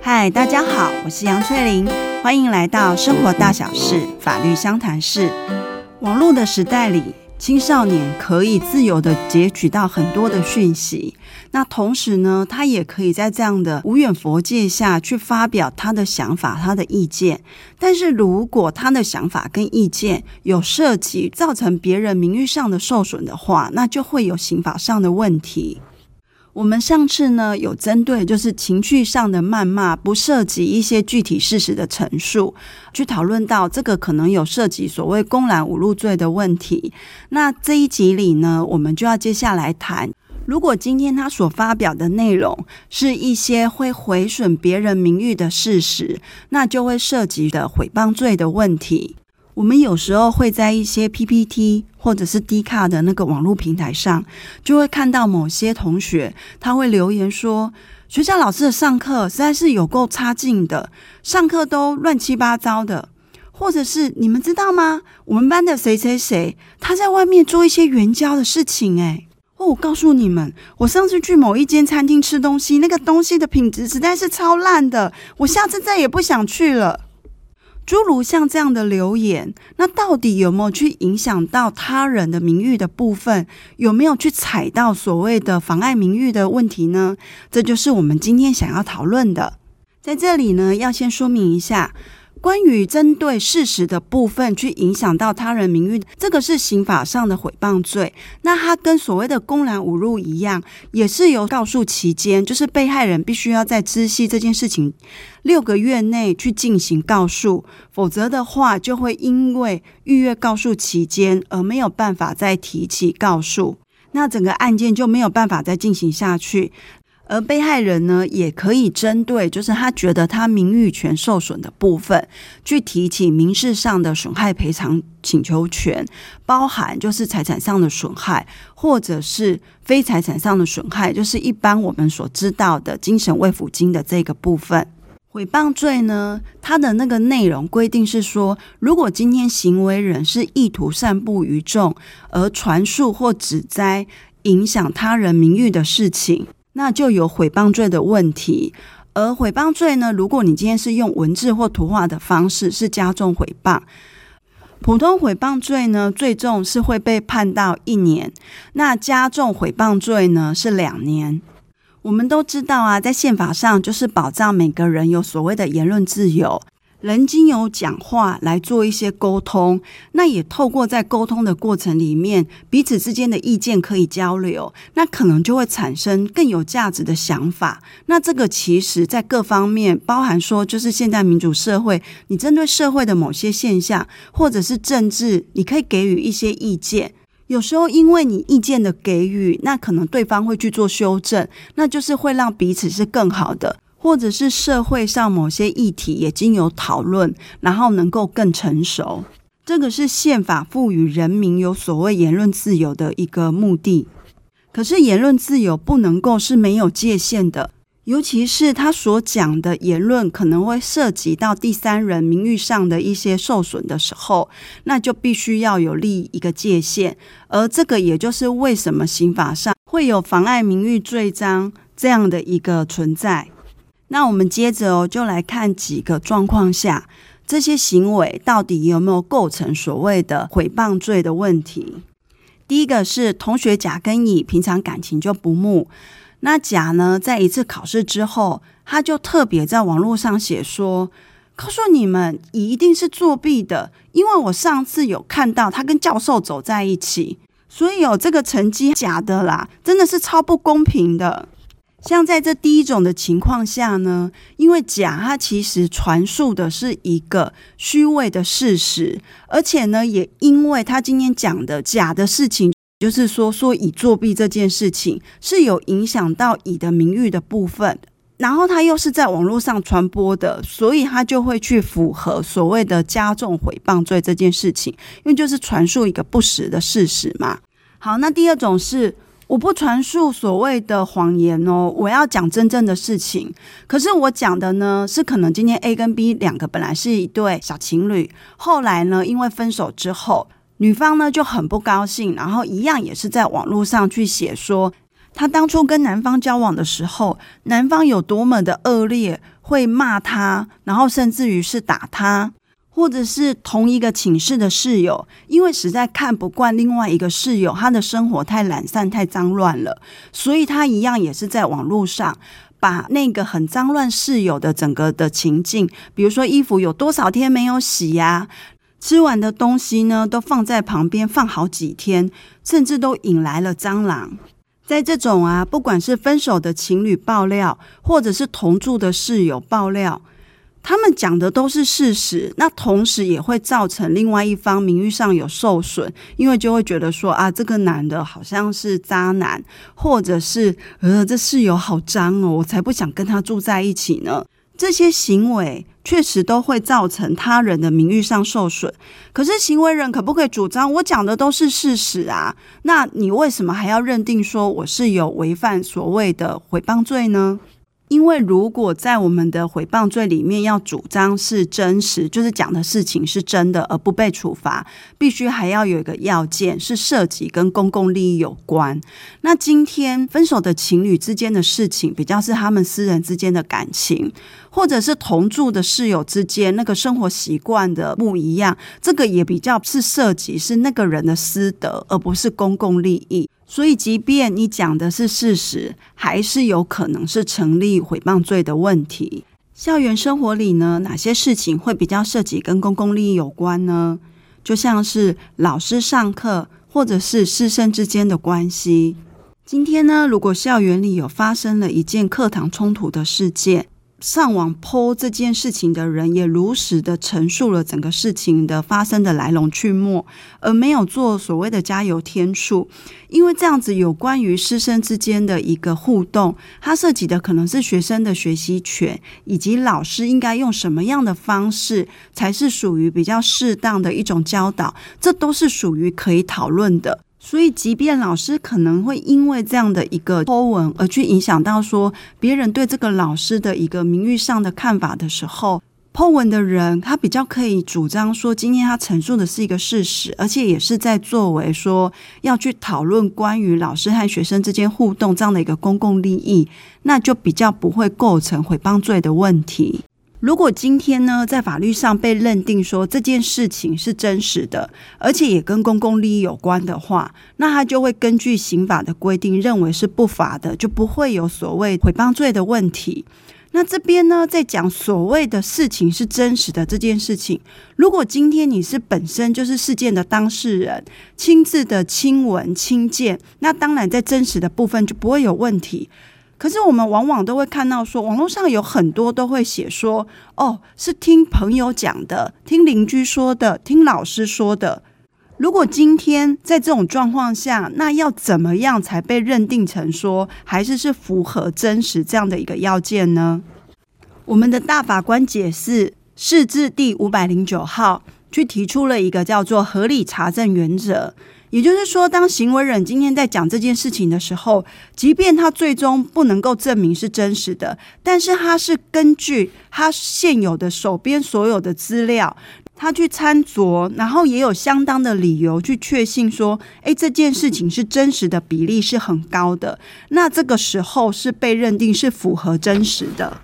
嗨，大家好，我是杨翠玲，欢迎来到生活大小事法律相谈室。网络的时代里，青少年可以自由的截取到很多的讯息，那同时呢，他也可以在这样的无远佛界下去发表他的想法、他的意见。但是如果他的想法跟意见有涉及造成别人名誉上的受损的话，那就会有刑法上的问题。我们上次呢有针对就是情绪上的谩骂，不涉及一些具体事实的陈述，去讨论到这个可能有涉及所谓公然侮辱罪的问题。那这一集里呢，我们就要接下来谈，如果今天他所发表的内容是一些会毁损别人名誉的事实，那就会涉及的诽谤罪的问题。我们有时候会在一些 PPT 或者是 D 卡的那个网络平台上，就会看到某些同学他会留言说，学校老师的上课实在是有够差劲的，上课都乱七八糟的，或者是你们知道吗？我们班的谁谁谁他在外面做一些援交的事情，诶，哦，我告诉你们，我上次去某一间餐厅吃东西，那个东西的品质实在是超烂的，我下次再也不想去了。诸如像这样的留言，那到底有没有去影响到他人的名誉的部分？有没有去踩到所谓的妨碍名誉的问题呢？这就是我们今天想要讨论的。在这里呢，要先说明一下。关于针对事实的部分去影响到他人名誉，这个是刑法上的诽谤罪。那它跟所谓的公然侮辱一样，也是由告诉期间，就是被害人必须要在知悉这件事情六个月内去进行告诉，否则的话就会因为逾越告诉期间而没有办法再提起告诉，那整个案件就没有办法再进行下去。而被害人呢，也可以针对就是他觉得他名誉权受损的部分，去提起民事上的损害赔偿请求权，包含就是财产上的损害，或者是非财产上的损害，就是一般我们所知道的精神慰抚金的这个部分。诽谤罪呢，它的那个内容规定是说，如果今天行为人是意图散布于众，而传述或指摘影响他人名誉的事情。那就有诽谤罪的问题，而诽谤罪呢，如果你今天是用文字或图画的方式，是加重诽谤。普通诽谤罪呢，最重是会被判到一年，那加重诽谤罪呢是两年。我们都知道啊，在宪法上就是保障每个人有所谓的言论自由。人经由讲话来做一些沟通，那也透过在沟通的过程里面，彼此之间的意见可以交流，那可能就会产生更有价值的想法。那这个其实在各方面，包含说就是现在民主社会，你针对社会的某些现象，或者是政治，你可以给予一些意见。有时候因为你意见的给予，那可能对方会去做修正，那就是会让彼此是更好的。或者是社会上某些议题也经由讨论，然后能够更成熟。这个是宪法赋予人民有所谓言论自由的一个目的。可是言论自由不能够是没有界限的，尤其是他所讲的言论可能会涉及到第三人名誉上的一些受损的时候，那就必须要有立一个界限。而这个也就是为什么刑法上会有妨碍名誉罪章这样的一个存在。那我们接着哦，就来看几个状况下，这些行为到底有没有构成所谓的诽谤罪的问题。第一个是同学甲跟乙平常感情就不睦，那甲呢，在一次考试之后，他就特别在网络上写说，告诉你们，乙一定是作弊的，因为我上次有看到他跟教授走在一起，所以有这个成绩假的啦，真的是超不公平的。像在这第一种的情况下呢，因为甲他其实传述的是一个虚伪的事实，而且呢，也因为他今天讲的甲的事情，就是说说乙作弊这件事情是有影响到乙的名誉的部分，然后他又是在网络上传播的，所以他就会去符合所谓的加重诽谤罪这件事情，因为就是传述一个不实的事实嘛。好，那第二种是。我不传述所谓的谎言哦，我要讲真正的事情。可是我讲的呢，是可能今天 A 跟 B 两个本来是一对小情侣，后来呢，因为分手之后，女方呢就很不高兴，然后一样也是在网络上去写说，她当初跟男方交往的时候，男方有多么的恶劣，会骂他，然后甚至于是打他，或者是同一个寝室的室友，因为实在看不惯另外一个室友他的生活太懒散、太脏乱了，所以他一样也是在网络上把那个很脏乱室友的整个的情境，比如说衣服有多少天没有洗呀、吃完的东西呢，都放在旁边放好几天，甚至都引来了蟑螂。在这种啊，不管是分手的情侣爆料，或者是同住的室友爆料，他们讲的都是事实。那同时也会造成另外一方名誉上有受损，因为就会觉得说啊，这个男的好像是渣男，或者是呃，这室友好脏哦，我才不想跟他住在一起呢。这些行为确实都会造成他人的名誉上受损，可是行为人可不可以主张我讲的都是事实啊？那你为什么还要认定说我是有违反所谓的诽谤罪呢？因为如果在我们的诽谤罪里面要主张是真实，就是讲的事情是真的，而不被处罚，必须还要有一个要件是涉及跟公共利益有关。那今天分手的情侣之间的事情，比较是他们私人之间的感情，或者是同住的室友之间那个生活习惯的不一样，这个也比较是涉及是那个人的私德，而不是公共利益。所以，即便你讲的是事实，还是有可能是成立诽谤罪的问题。校园生活里呢，哪些事情会比较涉及跟公共利益有关呢？就像是老师上课，或者是师生之间的关系。今天呢，如果校园里有发生了一件课堂冲突的事件，上网 po 这件事情的人也如实的陈述了整个事情的发生的来龙去脉，而没有做所谓的加油添醋，因为这样子有关于师生之间的一个互动，它涉及的可能是学生的学习权，以及老师应该用什么样的方式才是属于比较适当的一种教导，这都是属于可以讨论的。所以，即便老师可能会因为这样的一个 po 文而去影响到说别人对这个老师的一个名誉上的看法的时候，po 文的人他比较可以主张说，今天他陈述的是一个事实，而且也是在作为说要去讨论关于老师和学生之间互动这样的一个公共利益，那就比较不会构成诽谤罪的问题。如果今天呢，在法律上被认定说这件事情是真实的，而且也跟公共利益有关的话，那他就会根据刑法的规定认为是不法的，就不会有所谓诽谤罪的问题。那这边呢，在讲所谓的事情是真实的这件事情，如果今天你是本身就是事件的当事人，亲自的亲闻亲见，那当然在真实的部分就不会有问题。可是我们往往都会看到说，网络上有很多都会写说，哦，是听朋友讲的，听邻居说的，听老师说的。如果今天在这种状况下，那要怎么样才被认定成说，还是是符合真实这样的一个要件呢？我们的大法官解释释字第五百零九号，去提出了一个叫做合理查证原则。也就是说，当行为人今天在讲这件事情的时候，即便他最终不能够证明是真实的，但是他是根据他现有的手边所有的资料，他去参酌，然后也有相当的理由去确信说，诶，这件事情是真实的比例是很高的。那这个时候是被认定是符合真实的。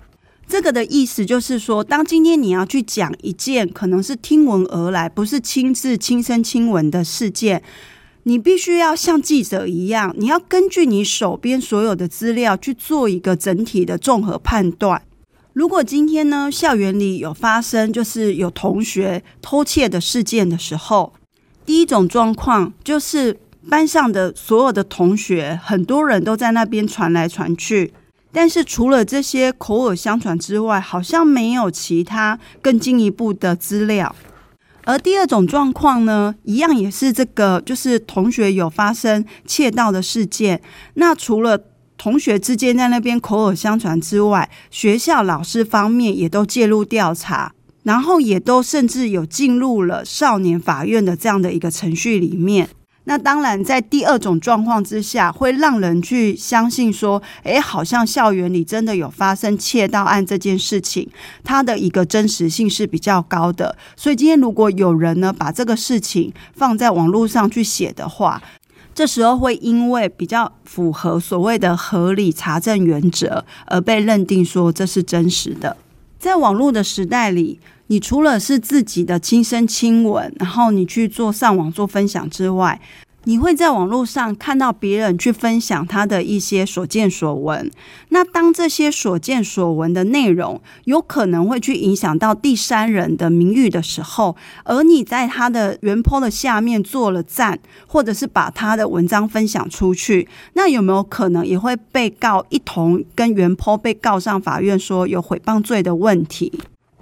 这个的意思就是说，当今天你要去讲一件可能是听闻而来，不是亲自亲身亲闻的事件。你必须要像记者一样，你要根据你手边所有的资料去做一个整体的综合判断。如果今天呢，校园里有发生就是有同学偷窃的事件的时候，第一种状况就是班上的所有的同学，很多人都在那边传来传去，但是除了这些口耳相传之外，好像没有其他更进一步的资料。而第二种状况呢，一样也是这个，就是同学有发生窃盗的事件。那除了同学之间在那边口耳相传之外，学校老师方面也都介入调查，然后也都甚至有进入了少年法院的这样的一个程序里面。那当然，在第二种状况之下，会让人去相信说，诶，好像校园里真的有发生窃盗案这件事情，它的一个真实性是比较高的。所以今天如果有人呢，把这个事情放在网络上去写的话，这时候会因为比较符合所谓的合理查证原则而被认定说这是真实的。在网络的时代里，你除了是自己的亲身亲闻，然后你去做上网做分享之外，你会在网络上看到别人去分享他的一些所见所闻。那当这些所见所闻的内容有可能会去影响到第三人的名誉的时候，而你在他的原 po 的下面做了赞，或者是把他的文章分享出去，那有没有可能也会被告一同跟原 po 被告上法院，说有诽谤罪的问题？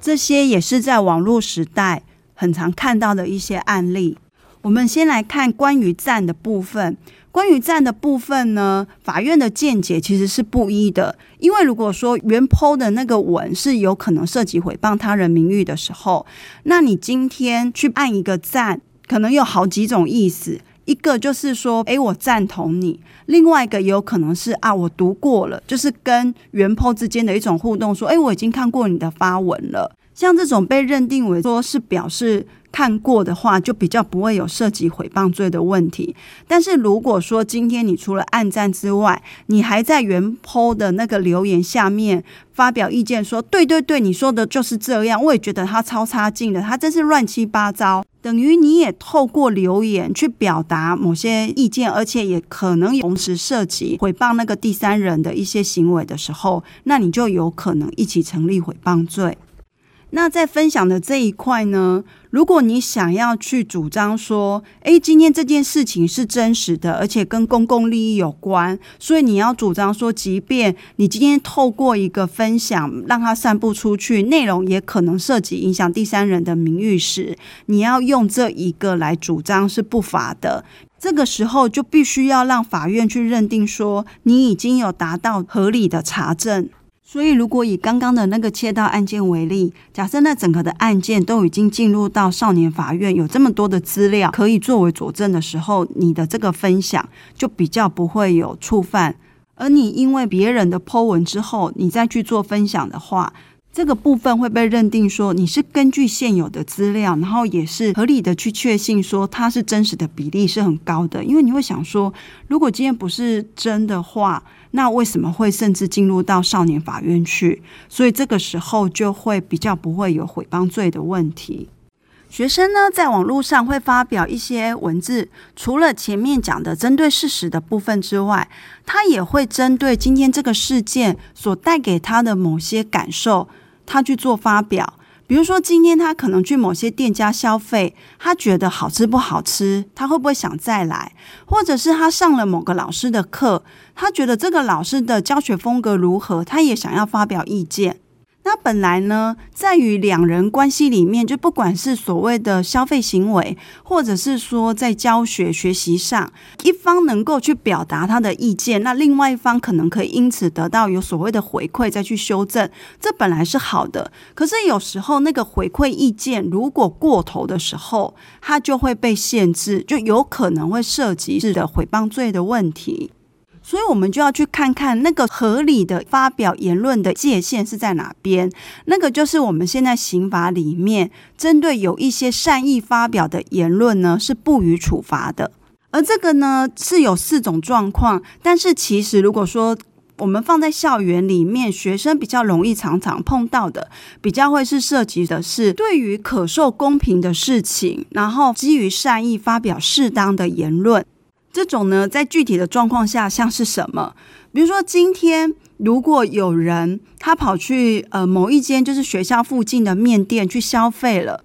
这些也是在网络时代很常看到的一些案例。我们先来看关于赞的部分。关于赞的部分呢，法院的见解其实是不一的。因为如果说原 po 的那个文是有可能涉及诽谤他人名誉的时候，那你今天去按一个赞，可能有好几种意思。一个就是说，哎，我赞同你；另外一个也有可能是啊，我读过了，就是跟原 po 之间的一种互动，说，哎，我已经看过你的发文了。像这种被认定为说是表示。看过的话，就比较不会有涉及诽谤罪的问题。但是如果说今天你除了暗赞之外，你还在原 po 的那个留言下面发表意见说，说对对对，你说的就是这样，我也觉得他超差劲的，他真是乱七八糟。等于你也透过留言去表达某些意见，而且也可能同时涉及诽谤那个第三人的一些行为的时候，那你就有可能一起成立诽谤罪。那在分享的这一块呢，如果你想要去主张说，诶，今天这件事情是真实的，而且跟公共利益有关，所以你要主张说，即便你今天透过一个分享让它散布出去，内容也可能涉及影响第三人的名誉时，你要用这一个来主张是不法的。这个时候就必须要让法院去认定说，你已经有达到合理的查证。所以，如果以刚刚的那个窃盗案件为例，假设那整个的案件都已经进入到少年法院，有这么多的资料可以作为佐证的时候，你的这个分享就比较不会有触犯。而你因为别人的 po 文之后，你再去做分享的话，这个部分会被认定说你是根据现有的资料，然后也是合理的去确信说它是真实的比例是很高的。因为你会想说，如果今天不是真的话，那为什么会甚至进入到少年法院去？所以这个时候就会比较不会有毁谤罪的问题。学生呢，在网络上会发表一些文字，除了前面讲的针对事实的部分之外，他也会针对今天这个事件所带给他的某些感受。他去做发表，比如说今天他可能去某些店家消费，他觉得好吃不好吃，他会不会想再来？或者是他上了某个老师的课，他觉得这个老师的教学风格如何，他也想要发表意见。那本来呢，在于两人关系里面，就不管是所谓的消费行为，或者是说在教学学习上，一方能够去表达他的意见，那另外一方可能可以因此得到有所谓的回馈，再去修正，这本来是好的。可是有时候那个回馈意见如果过头的时候，它就会被限制，就有可能会涉及是的诽谤罪的问题。所以，我们就要去看看那个合理的发表言论的界限是在哪边。那个就是我们现在刑法里面针对有一些善意发表的言论呢，是不予处罚的。而这个呢，是有四种状况。但是，其实如果说我们放在校园里面，学生比较容易常常碰到的，比较会是涉及的是对于可受公平的事情，然后基于善意发表适当的言论。这种呢，在具体的状况下，像是什么？比如说，今天如果有人他跑去呃某一间就是学校附近的面店去消费了，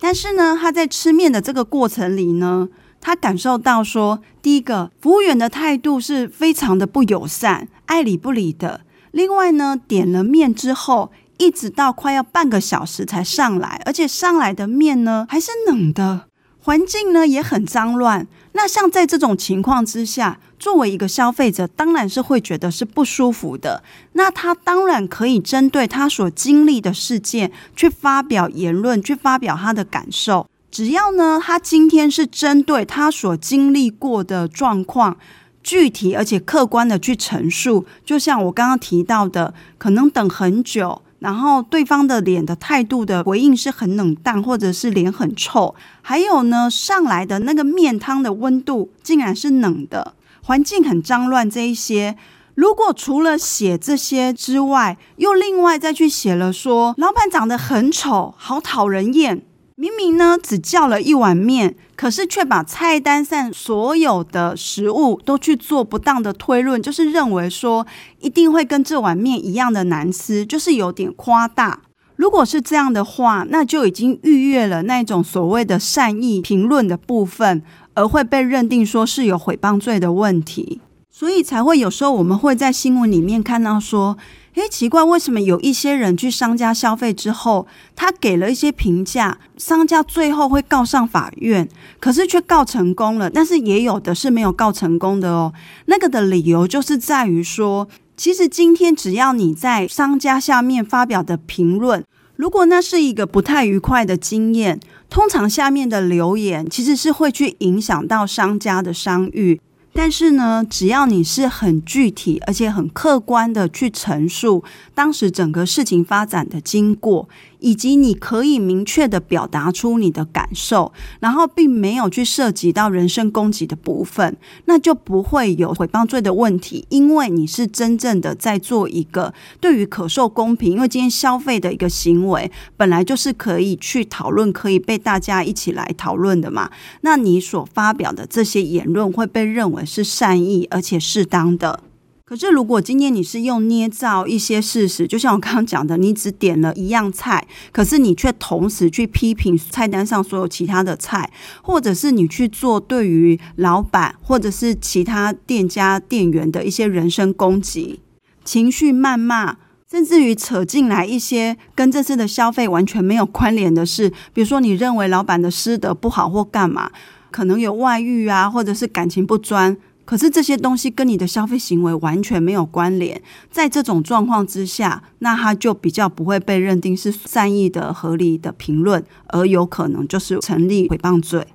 但是呢，他在吃面的这个过程里呢，他感受到说，第一个服务员的态度是非常的不友善，爱理不理的。另外呢，点了面之后，一直到快要半个小时才上来，而且上来的面呢还是冷的，环境呢也很脏乱。那像在这种情况之下，作为一个消费者，当然是会觉得是不舒服的。那他当然可以针对他所经历的事件去发表言论，去发表他的感受。只要呢，他今天是针对他所经历过的状况，具体而且客观的去陈述。就像我刚刚提到的，可能等很久。然后对方的脸的态度的回应是很冷淡，或者是脸很臭，还有呢，上来的那个面汤的温度竟然是冷的，环境很脏乱，这一些。如果除了写这些之外，又另外再去写了说，老板长得很丑，好讨人厌。明明呢只叫了一碗面，可是却把菜单上所有的食物都去做不当的推论，就是认为说一定会跟这碗面一样的难吃，就是有点夸大。如果是这样的话，那就已经逾越了那种所谓的善意评论的部分，而会被认定说是有诽谤罪的问题。所以才会有时候我们会在新闻里面看到说，诶，奇怪，为什么有一些人去商家消费之后，他给了一些评价，商家最后会告上法院，可是却告成功了，但是也有的是没有告成功的哦。那个的理由就是在于说，其实今天只要你在商家下面发表的评论，如果那是一个不太愉快的经验，通常下面的留言其实是会去影响到商家的商誉。但是呢，只要你是很具体而且很客观的去陈述当时整个事情发展的经过。以及你可以明确的表达出你的感受，然后并没有去涉及到人身攻击的部分，那就不会有诽谤罪的问题，因为你是真正的在做一个对于可受公平，因为今天消费的一个行为本来就是可以去讨论，可以被大家一起来讨论的嘛。那你所发表的这些言论会被认为是善意而且适当的。可是，如果今天你是用捏造一些事实，就像我刚刚讲的，你只点了一样菜，可是你却同时去批评菜单上所有其他的菜，或者是你去做对于老板或者是其他店家店员的一些人身攻击、情绪谩骂，甚至于扯进来一些跟这次的消费完全没有关联的事，比如说你认为老板的师德不好或干嘛，可能有外遇啊，或者是感情不专。可是这些东西跟你的消费行为完全没有关联，在这种状况之下，那他就比较不会被认定是善意的、合理的评论，而有可能就是成立诽谤罪。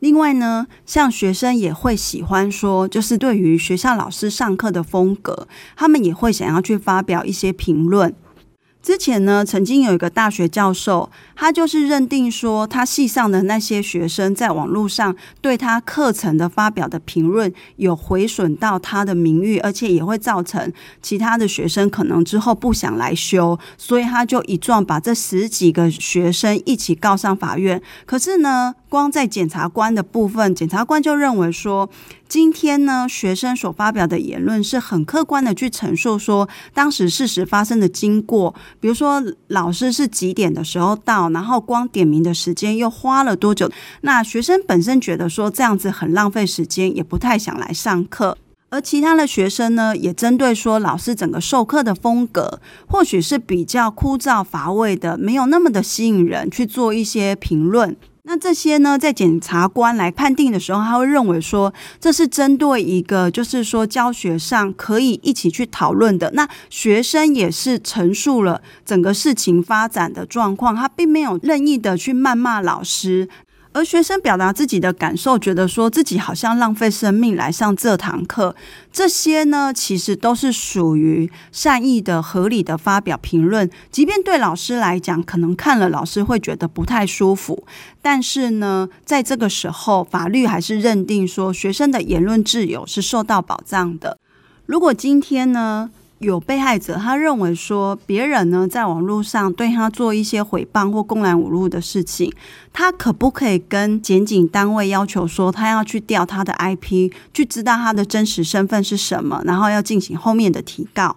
另外呢，像学生也会喜欢说，就是对于学校老师上课的风格，他们也会想要去发表一些评论。之前呢，曾经有一个大学教授，他就是认定说，他系上的那些学生在网络上对他课程的发表的评论有毁损到他的名誉，而且也会造成其他的学生可能之后不想来修，所以他就一状把这十几个学生一起告上法院。可是呢，光在检察官的部分，检察官就认为说，今天呢，学生所发表的言论是很客观的去陈述说当时事实发生的经过。比如说，老师是几点的时候到，然后光点名的时间又花了多久？那学生本身觉得说这样子很浪费时间，也不太想来上课。而其他的学生呢，也针对说老师整个授课的风格，或许是比较枯燥乏味的，没有那么的吸引人，去做一些评论。那这些呢，在检察官来判定的时候，他会认为说，这是针对一个，就是说教学上可以一起去讨论的。那学生也是陈述了整个事情发展的状况，他并没有任意的去谩骂老师。而学生表达自己的感受，觉得说自己好像浪费生命来上这堂课，这些呢，其实都是属于善意的、合理的发表评论。即便对老师来讲，可能看了老师会觉得不太舒服，但是呢，在这个时候，法律还是认定说学生的言论自由是受到保障的。如果今天呢，有被害者，他认为说别人呢在网络上对他做一些诽谤或公然侮辱的事情，他可不可以跟检警单位要求说，他要去调他的 IP，去知道他的真实身份是什么，然后要进行后面的提告？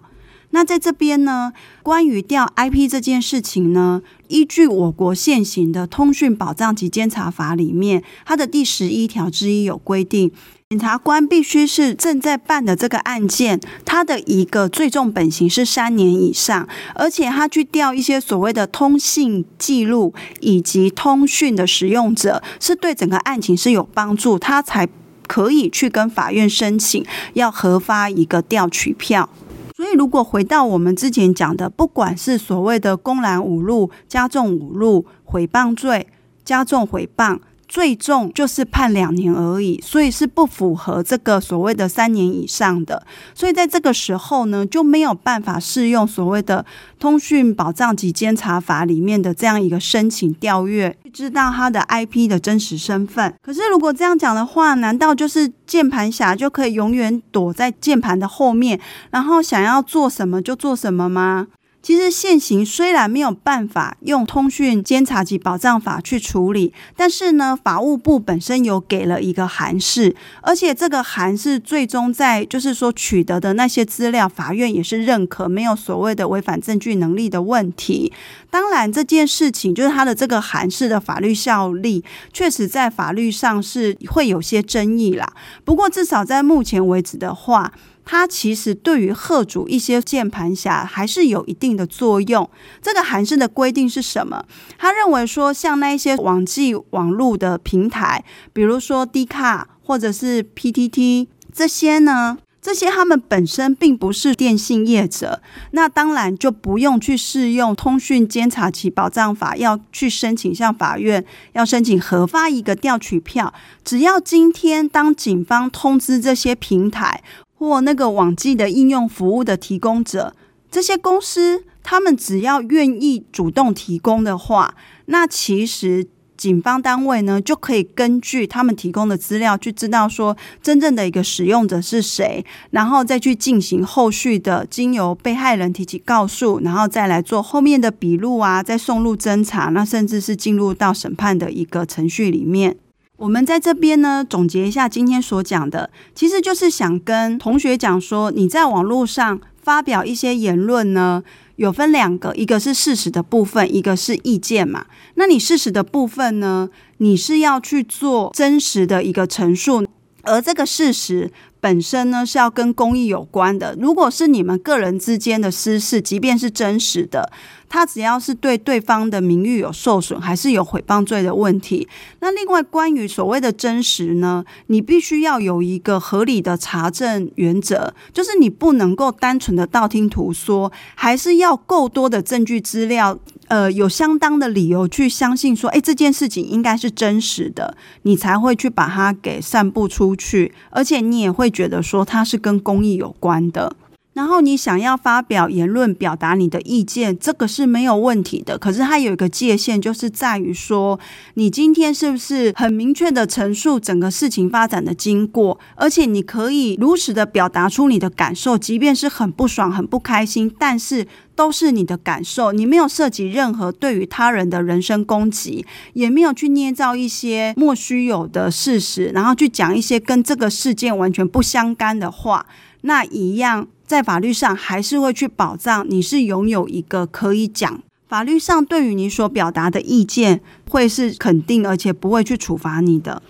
那在这边呢，关于调 IP 这件事情呢，依据我国现行的《通讯保障及监察法》里面，它的第十一条之一有规定。检察官必须是正在办的这个案件，他的一个最重本刑是三年以上，而且他去调一些所谓的通信记录以及通讯的使用者，是对整个案情是有帮助，他才可以去跟法院申请要核发一个调取票。所以，如果回到我们之前讲的，不管是所谓的公然侮辱、加重侮辱、诽谤罪、加重诽谤。最重就是判两年而已，所以是不符合这个所谓的三年以上的。所以在这个时候呢，就没有办法适用所谓的通讯保障及监察法里面的这样一个申请调阅，知道他的 IP 的真实身份。可是如果这样讲的话，难道就是键盘侠就可以永远躲在键盘的后面，然后想要做什么就做什么吗？其实现行虽然没有办法用通讯监察及保障法去处理，但是呢，法务部本身有给了一个函释，而且这个函释最终在就是说取得的那些资料，法院也是认可，没有所谓的违反证据能力的问题。当然，这件事情就是他的这个函释的法律效力，确实在法律上是会有些争议啦。不过，至少在目前为止的话，它其实对于贺主一些键盘侠还是有一定的作用。这个函释的规定是什么？他认为说，像那一些网际网络的平台，比如说 D 卡或者是 PTT 这些呢，这些他们本身并不是电信业者，那当然就不用去适用通讯监察及保障法，要去申请向法院要申请核发一个调取票。只要今天当警方通知这些平台。或那个网际的应用服务的提供者，这些公司，他们只要愿意主动提供的话，那其实警方单位呢就可以根据他们提供的资料，去知道说真正的一个使用者是谁，然后再去进行后续的经由被害人提起告诉，然后再来做后面的笔录啊，再送入侦查，那甚至是进入到审判的一个程序里面。我们在这边呢，总结一下今天所讲的，其实就是想跟同学讲说，你在网络上发表一些言论呢，有分两个，一个是事实的部分，一个是意见嘛。那你事实的部分呢，你是要去做真实的一个陈述，而这个事实。本身呢是要跟公益有关的。如果是你们个人之间的私事，即便是真实的，他只要是对对方的名誉有受损，还是有诽谤罪的问题。那另外关于所谓的真实呢，你必须要有一个合理的查证原则，就是你不能够单纯的道听途说，还是要够多的证据资料。呃，有相当的理由去相信说，诶，这件事情应该是真实的，你才会去把它给散布出去，而且你也会觉得说它是跟公益有关的。然后你想要发表言论，表达你的意见，这个是没有问题的。可是它有一个界限，就是在于说，你今天是不是很明确的陈述整个事情发展的经过，而且你可以如实的表达出你的感受，即便是很不爽、很不开心，但是都是你的感受，你没有涉及任何对于他人的人身攻击，也没有去捏造一些莫须有的事实，然后去讲一些跟这个事件完全不相干的话，那一样。在法律上还是会去保障你是拥有一个可以讲，法律上对于你所表达的意见会是肯定，而且不会去处罚你的。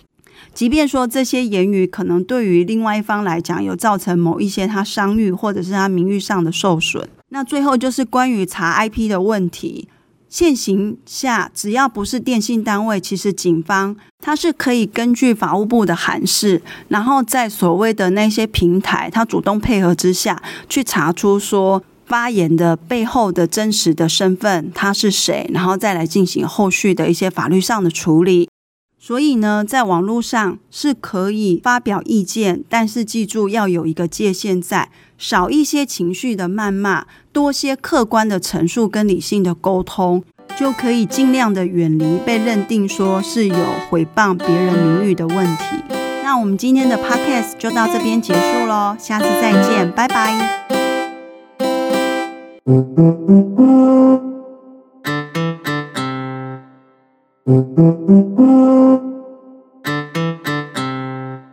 即便说这些言语可能对于另外一方来讲有造成某一些他商誉或者是他名誉上的受损。那最后就是关于查 IP 的问题。现行下，只要不是电信单位，其实警方他是可以根据法务部的函示，然后在所谓的那些平台，他主动配合之下去查出说发言的背后的真实的身份他是谁，然后再来进行后续的一些法律上的处理。所以呢，在网络上是可以发表意见，但是记住要有一个界限在，少一些情绪的谩骂，多些客观的陈述跟理性的沟通，就可以尽量的远离被认定说是有诽谤别人名誉的问题。那我们今天的 podcast 就到这边结束喽，下次再见，拜拜。嗯